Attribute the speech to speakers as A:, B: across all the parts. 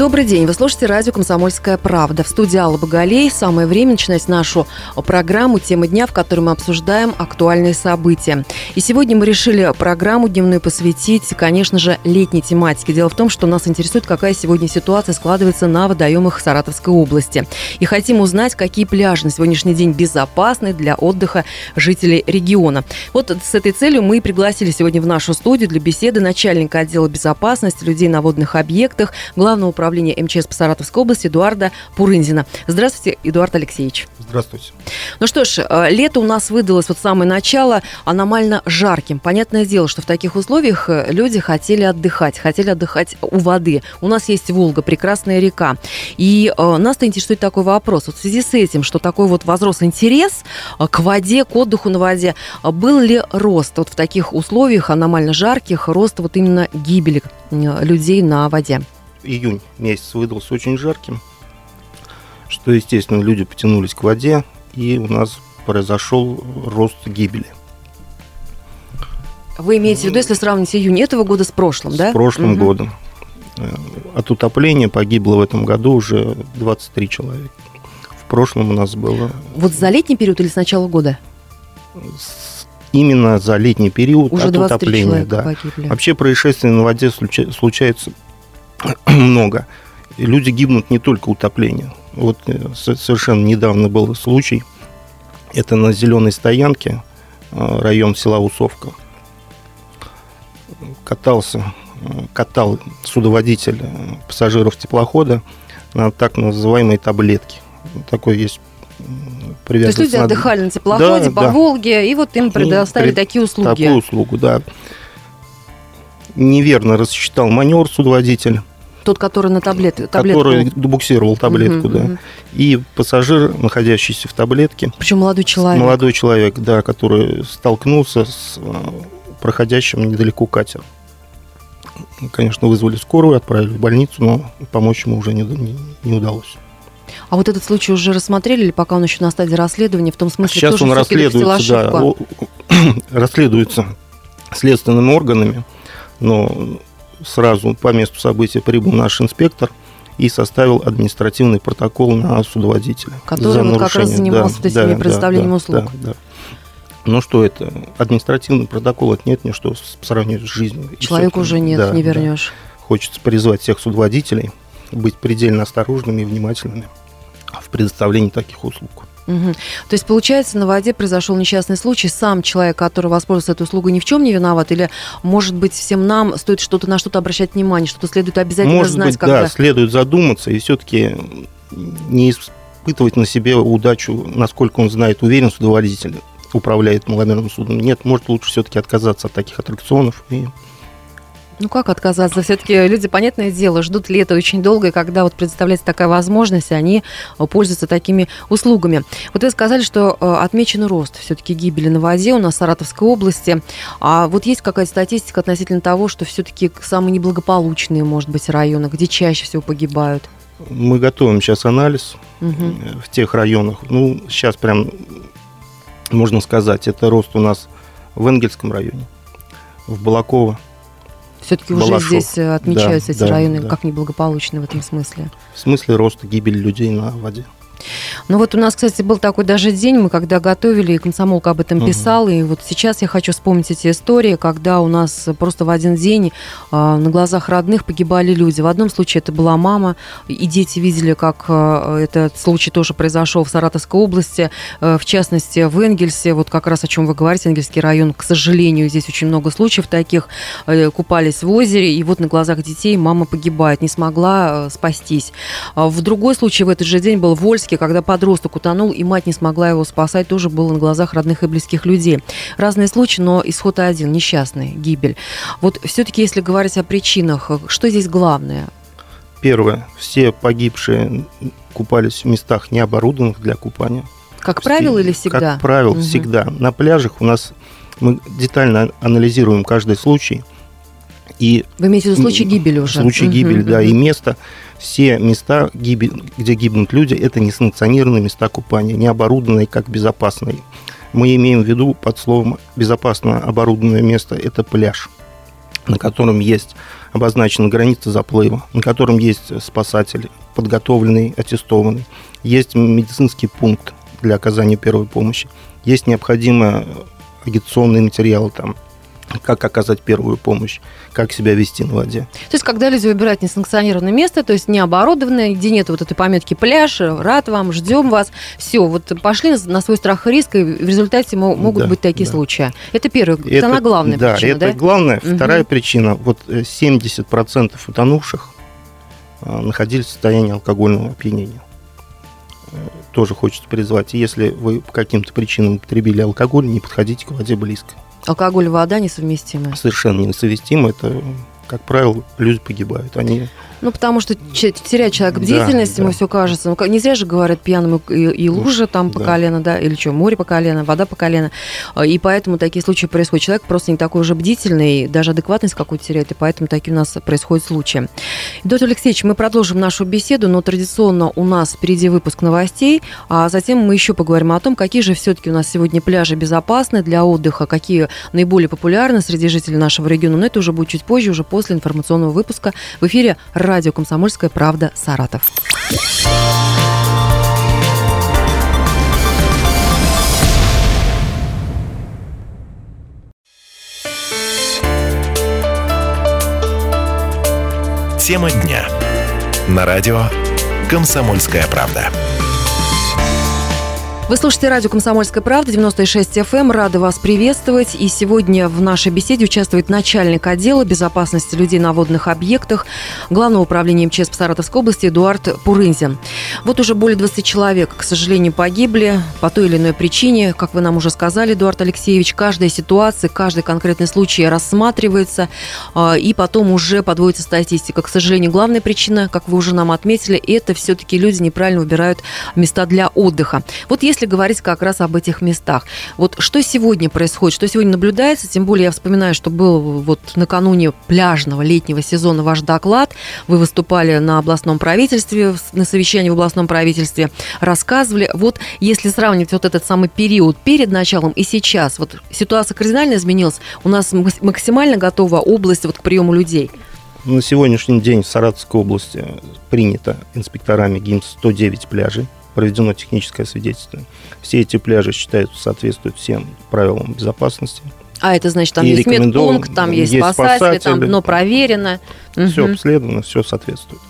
A: Добрый день. Вы слушаете радио «Комсомольская правда». В студии Алла Боголей. Самое время начинать нашу программу «Тема дня», в которой мы обсуждаем актуальные события. И сегодня мы решили программу дневную посвятить, конечно же, летней тематике. Дело в том, что нас интересует, какая сегодня ситуация складывается на водоемах Саратовской области. И хотим узнать, какие пляжи на сегодняшний день безопасны для отдыха жителей региона. Вот с этой целью мы пригласили сегодня в нашу студию для беседы начальника отдела безопасности людей на водных объектах, главного управления МЧС по Саратовской области Эдуарда Пурынзина. Здравствуйте, Эдуард Алексеевич.
B: Здравствуйте.
A: Ну что ж, э, лето у нас выдалось вот самое начало аномально жарким. Понятное дело, что в таких условиях э, люди хотели отдыхать, хотели отдыхать у воды. У нас есть Волга, прекрасная река. И э, нас-то интересует такой вопрос. Вот в связи с этим, что такой вот возрос интерес э, к воде, к отдыху на воде, был ли рост вот в таких условиях аномально жарких, рост вот именно гибели людей на воде?
B: Июнь месяц выдался очень жарким, что, естественно, люди потянулись к воде, и у нас произошел рост гибели.
A: Вы имеете в виду, если сравнить июнь этого года с прошлым,
B: с
A: да?
B: С прошлым угу. годом. Э, от утопления погибло в этом году уже 23 человека. В прошлом у нас было...
A: Вот за летний период или с начала года?
B: Именно за летний период
A: уже
B: от утопления. Да.
A: Погибли.
B: Вообще происшествия на воде случаются много. И люди гибнут не только утоплением. Вот э, совершенно недавно был случай. Это на Зеленой стоянке, э, район села Усовка. Катался, э, катал судоводитель пассажиров теплохода на так называемой таблетке. Такой есть
A: то есть люди на... отдыхали на теплоходе да, по да. Волге, и вот им предоставили такие услуги.
B: Такую услугу, да. Неверно рассчитал маневр судоводитель.
A: Тот, который на таблет,
B: таблетку. Который буксировал таблетку, угу, да. Угу. И пассажир, находящийся в таблетке.
A: Причем молодой человек.
B: Молодой человек, да, который столкнулся с э, проходящим недалеко катером. Конечно, вызвали скорую, отправили в больницу, но помочь ему уже не, не, не удалось.
A: А вот этот случай уже рассмотрели или пока он еще на стадии расследования? В том смысле,
B: Сейчас он расследуется, да, расследуется следственными органами, но сразу по месту события прибыл наш инспектор и составил административный протокол на судоводителя.
A: Который вот как раз занимался да, этими да, предоставлением
B: да,
A: услуг.
B: Да, да. Ну что это? Административный протокол это нет ничто по сравнению с жизнью.
A: Человеку уже нет, да, не вернешь.
B: Да. Хочется призвать всех судоводителей быть предельно осторожными и внимательными в предоставлении таких услуг.
A: Угу. То есть, получается, на воде произошел несчастный случай. Сам человек, который воспользовался этой услугой, ни в чем не виноват? Или, может быть, всем нам стоит что-то на что-то обращать внимание, что-то следует обязательно
B: может
A: знать?
B: Быть, когда... да, следует задуматься и все-таки не испытывать на себе удачу, насколько он знает, уверен судоводитель управляет маломерным судом. Нет, может лучше все-таки отказаться от таких аттракционов и
A: ну как отказаться? Все-таки люди, понятное дело, ждут лета очень долго, и когда вот предоставляется такая возможность, они э, пользуются такими услугами. Вот вы сказали, что э, отмечен рост все-таки гибели на воде у нас в Саратовской области. А вот есть какая-то статистика относительно того, что все-таки самые неблагополучные, может быть, районы, где чаще всего погибают?
B: Мы готовим сейчас анализ угу. в тех районах. Ну, сейчас прям можно сказать, это рост у нас в Энгельском районе, в Балаково,
A: все-таки уже здесь э, отмечаются да, эти да, районы да. как неблагополучные в этом смысле.
B: В смысле роста гибели людей на воде.
A: Ну вот у нас, кстати, был такой даже день, мы когда готовили, и комсомолка об этом угу. писал, и вот сейчас я хочу вспомнить эти истории, когда у нас просто в один день э, на глазах родных погибали люди. В одном случае это была мама, и дети видели, как э, этот случай тоже произошел в Саратовской области, э, в частности в Энгельсе, вот как раз о чем вы говорите, Энгельский район, к сожалению, здесь очень много случаев таких, э, купались в озере, и вот на глазах детей мама погибает, не смогла э, спастись. А в другой случай в этот же день был Вольский, когда подросток утонул, и мать не смогла его спасать, тоже было на глазах родных и близких людей. Разные случаи, но исход один, несчастный, гибель. Вот все-таки, если говорить о причинах, что здесь главное?
B: Первое. Все погибшие купались в местах, не оборудованных для купания.
A: Как правило или всегда?
B: Как правило, угу. всегда. На пляжах у нас мы детально анализируем каждый случай. И
A: Вы имеете в виду случай гибели уже?
B: Случай угу, гибели, угу. да, и место все места, где гибнут люди, это несанкционированные места купания, не оборудованные как безопасные Мы имеем в виду под словом безопасно оборудованное место – это пляж, на котором есть обозначена граница заплыва, на котором есть спасатель, подготовленный, аттестованный, есть медицинский пункт для оказания первой помощи, есть необходимые агитационные материалы там, как оказать первую помощь, как себя вести на воде.
A: То есть, когда люди выбирают несанкционированное место, то есть не оборудованное, где нет вот этой пометки пляж, рад вам, ждем вас, все, вот пошли на свой страх и риск, и в результате могут да, быть такие да. случаи. Это первая, это, она главная
B: да,
A: причина,
B: это да? главная. Вторая угу. причина, вот 70% э, утонувших э, находились в состоянии алкогольного опьянения э, тоже хочется призвать. Если вы по каким-то причинам потребили алкоголь, не подходите к воде близко.
A: Алкоголь и вода несовместимы?
B: Совершенно несовместимы. Это, как правило, люди погибают. Они
A: ну, потому что теряет человек бдительность, да, ему да. все кажется. Ну, не зря же говорят, пьяным и, и лужа там по да. колено, да, или что, море по колено, вода по колено. А, и поэтому такие случаи происходят. Человек просто не такой уже бдительный, даже адекватность какую-то теряет, и поэтому такие у нас происходят случаи. Доктор Алексеевич, мы продолжим нашу беседу, но традиционно у нас впереди выпуск новостей, а затем мы еще поговорим о том, какие же все-таки у нас сегодня пляжи безопасны для отдыха, какие наиболее популярны среди жителей нашего региона. Но это уже будет чуть позже, уже после информационного выпуска в эфире радио «Комсомольская правда» Саратов.
C: Тема дня. На радио «Комсомольская правда».
A: Вы слушаете радио «Комсомольская правда», 96 FM. Рады вас приветствовать. И сегодня в нашей беседе участвует начальник отдела безопасности людей на водных объектах Главного управления МЧС по Саратовской области Эдуард Пурынзин. Вот уже более 20 человек, к сожалению, погибли по той или иной причине. Как вы нам уже сказали, Эдуард Алексеевич, каждая ситуация, каждый конкретный случай рассматривается, а, и потом уже подводится статистика. К сожалению, главная причина, как вы уже нам отметили, это все-таки люди неправильно выбирают места для отдыха. Вот если если говорить как раз об этих местах. Вот что сегодня происходит, что сегодня наблюдается, тем более я вспоминаю, что был вот накануне пляжного летнего сезона ваш доклад, вы выступали на областном правительстве, на совещании в областном правительстве, рассказывали. Вот если сравнивать вот этот самый период перед началом и сейчас, вот ситуация кардинально изменилась, у нас максимально готова область вот к приему людей.
B: На сегодняшний день в Саратовской области принято инспекторами ГИМС 109 пляжей проведено техническое свидетельство. Все эти пляжи считаются соответствуют всем правилам безопасности.
A: А это значит, там и есть медпункт, там есть, есть спасатели, спасатели, там дно проверено.
B: Все угу. обследовано, все соответствует.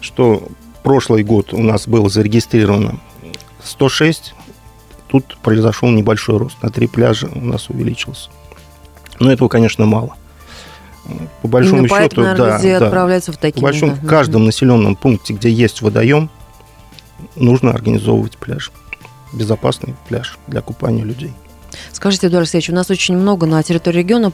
B: Что прошлый год у нас было зарегистрировано 106, тут произошел небольшой рост. На три пляжа у нас увеличился. Но этого, конечно, мало. По большому Именно счету,
A: поэтому, наверное, да, да, отправляются в такие.
B: По большому, да. в каждом населенном пункте, где есть водоем, нужно организовывать пляж. Безопасный пляж для купания людей.
A: Скажите, Эдуард Алексеевич, у нас очень много на территории региона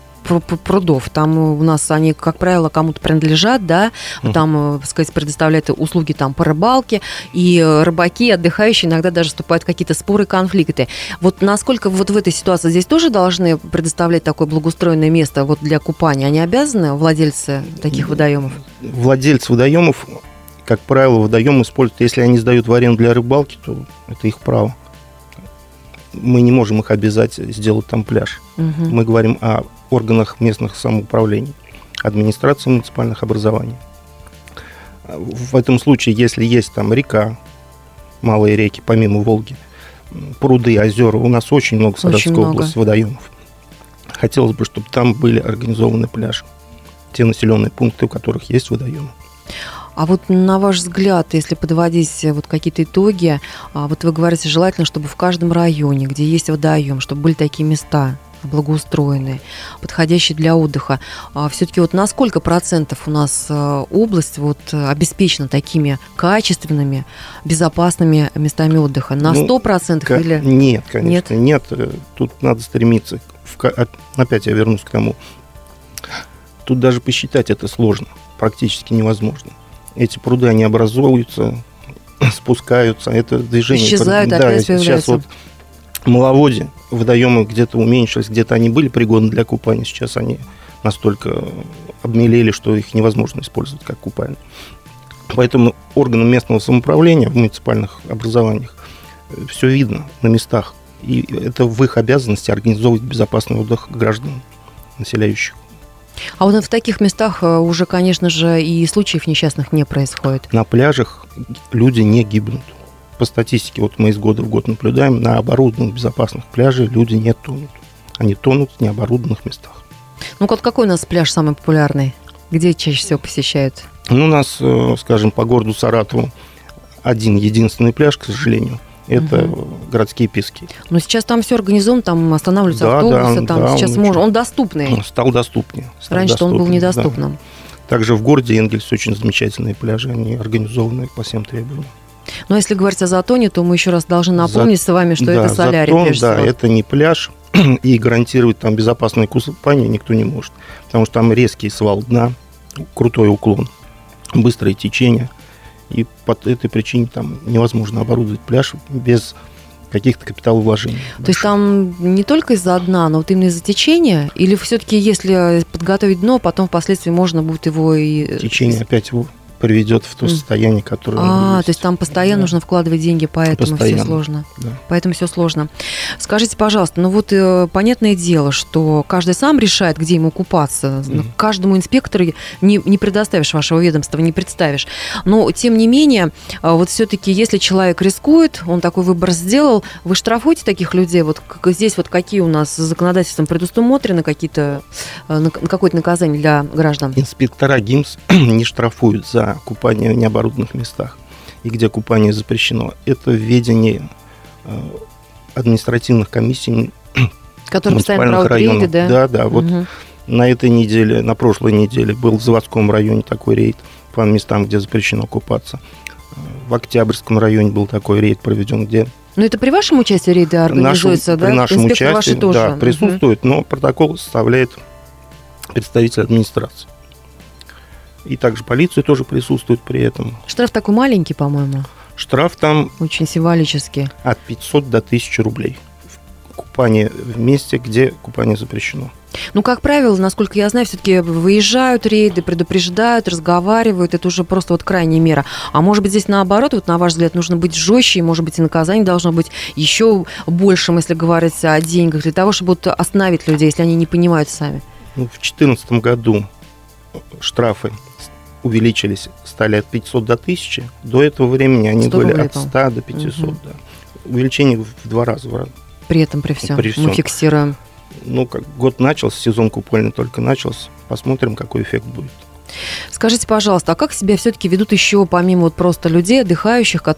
A: прудов. Там у нас они, как правило, кому-то принадлежат, да, там, так сказать, предоставляют услуги там по рыбалке, и рыбаки, отдыхающие, иногда даже вступают в какие-то споры, конфликты. Вот насколько вот в этой ситуации здесь тоже должны предоставлять такое благоустроенное место вот для купания? Они обязаны, владельцы таких водоемов?
B: Владельцы водоемов как правило, водоем используют, если они сдают в аренду для рыбалки, то это их право. Мы не можем их обязать сделать там пляж. Угу. Мы говорим о органах местных самоуправлений, администрации муниципальных образований. В этом случае, если есть там река, малые реки, помимо Волги, пруды, озера, у нас очень много в Саратовской области водоемов. Хотелось бы, чтобы там были организованы пляжи, те населенные пункты, у которых есть водоемы.
A: А вот на ваш взгляд, если подводить э, вот какие-то итоги, а, вот вы говорите, желательно, чтобы в каждом районе, где есть водоем, чтобы были такие места, благоустроенные, подходящие для отдыха. А все-таки вот на сколько процентов у нас э, область вот обеспечена такими качественными, безопасными местами отдыха? На ну, 100%
B: к-
A: или...
B: Нет, конечно, нет. нет. Тут надо стремиться. Опять я вернусь к тому. Тут даже посчитать это сложно, практически невозможно эти пруды, они образуются, спускаются, это движение...
A: Исчезают, да, опять
B: сейчас вот Маловоде водоемы где-то уменьшились, где-то они были пригодны для купания, сейчас они настолько обмелели, что их невозможно использовать как купальни. Поэтому органам местного самоуправления в муниципальных образованиях э, все видно на местах. И это в их обязанности организовывать безопасный отдых граждан, населяющих.
A: А вот в таких местах э, уже, конечно же, и случаев несчастных не происходит.
B: На пляжах люди не гибнут. По статистике, вот мы из года в год наблюдаем, на оборудованных безопасных пляжах люди не тонут. Они тонут в необорудованных местах.
A: Ну, вот какой у нас пляж самый популярный? Где чаще всего посещают?
B: Ну, у нас, э, скажем, по городу Саратову один единственный пляж, к сожалению. Это угу. городские пески.
A: Но сейчас там все организовано, там останавливаются да, автобусы, да, там да, сейчас он можно. Он доступный. Он
B: стал доступнее.
A: Раньше доступнее, он был недоступным. Да.
B: Также в городе Энгельс очень замечательные пляжи, они организованы по всем требованиям.
A: Но если говорить о Затоне, то мы еще раз должны напомнить За... с вами, что да, это солярий.
B: Затон, да, всего. это не пляж, и гарантировать там безопасное купание никто не может. Потому что там резкий свал дна, крутой уклон, быстрое течение. И по этой причине там невозможно оборудовать пляж без каких-то капиталовложений.
A: То есть там не только из-за дна, но вот именно из-за течения? Или все-таки, если подготовить дно, потом впоследствии можно будет его и...
B: Течение опять его приведет в то состояние, которое...
A: А, то есть там постоянно да. нужно вкладывать деньги, поэтому постоянно. все сложно. Да. Поэтому все сложно. Скажите, пожалуйста, ну вот э, понятное дело, что каждый сам решает, где ему купаться. Mm. Каждому инспектору не, не предоставишь вашего ведомства, не представишь. Но, тем не менее, э, вот все-таки, если человек рискует, он такой выбор сделал, вы штрафуете таких людей? Вот как, здесь вот какие у нас законодательством предусмотрены какие-то, э, какое-то наказание для граждан?
B: Инспектора ГИМС не штрафуют за купание в необорудованных местах и где купание запрещено. Это введение э, административных комиссий
A: Которые постоянно районов.
B: да? Да, да. Вот угу. на этой неделе, на прошлой неделе был в заводском районе такой рейд по местам, где запрещено купаться. В Октябрьском районе был такой рейд проведен, где
A: но это при вашем участии рейды организуется,
B: нашем, да? При нашем Инспектор участии, тоже. да, присутствует, угу. но протокол составляет представитель администрации. И также полиция тоже присутствует при этом.
A: Штраф такой маленький, по-моему.
B: Штраф там...
A: Очень символический.
B: От 500 до 1000 рублей. Купание в месте, где купание запрещено.
A: Ну, как правило, насколько я знаю, все-таки выезжают рейды, предупреждают, разговаривают. Это уже просто вот крайняя мера. А может быть, здесь наоборот, вот на ваш взгляд, нужно быть жестче, и, может быть, и наказание должно быть еще большим, если говорить о деньгах, для того, чтобы остановить людей, если они не понимают сами.
B: Ну, в 2014 году штрафы увеличились, стали от 500 до 1000. До этого времени они были от 100 до 500. Угу. Да. Увеличение в два раза.
A: При этом, при всем, при всем. мы фиксируем.
B: Ну, как год начался, сезон купольный только начался. Посмотрим, какой эффект будет.
A: Скажите, пожалуйста, а как себя все-таки ведут еще, помимо вот просто людей, отдыхающих, которые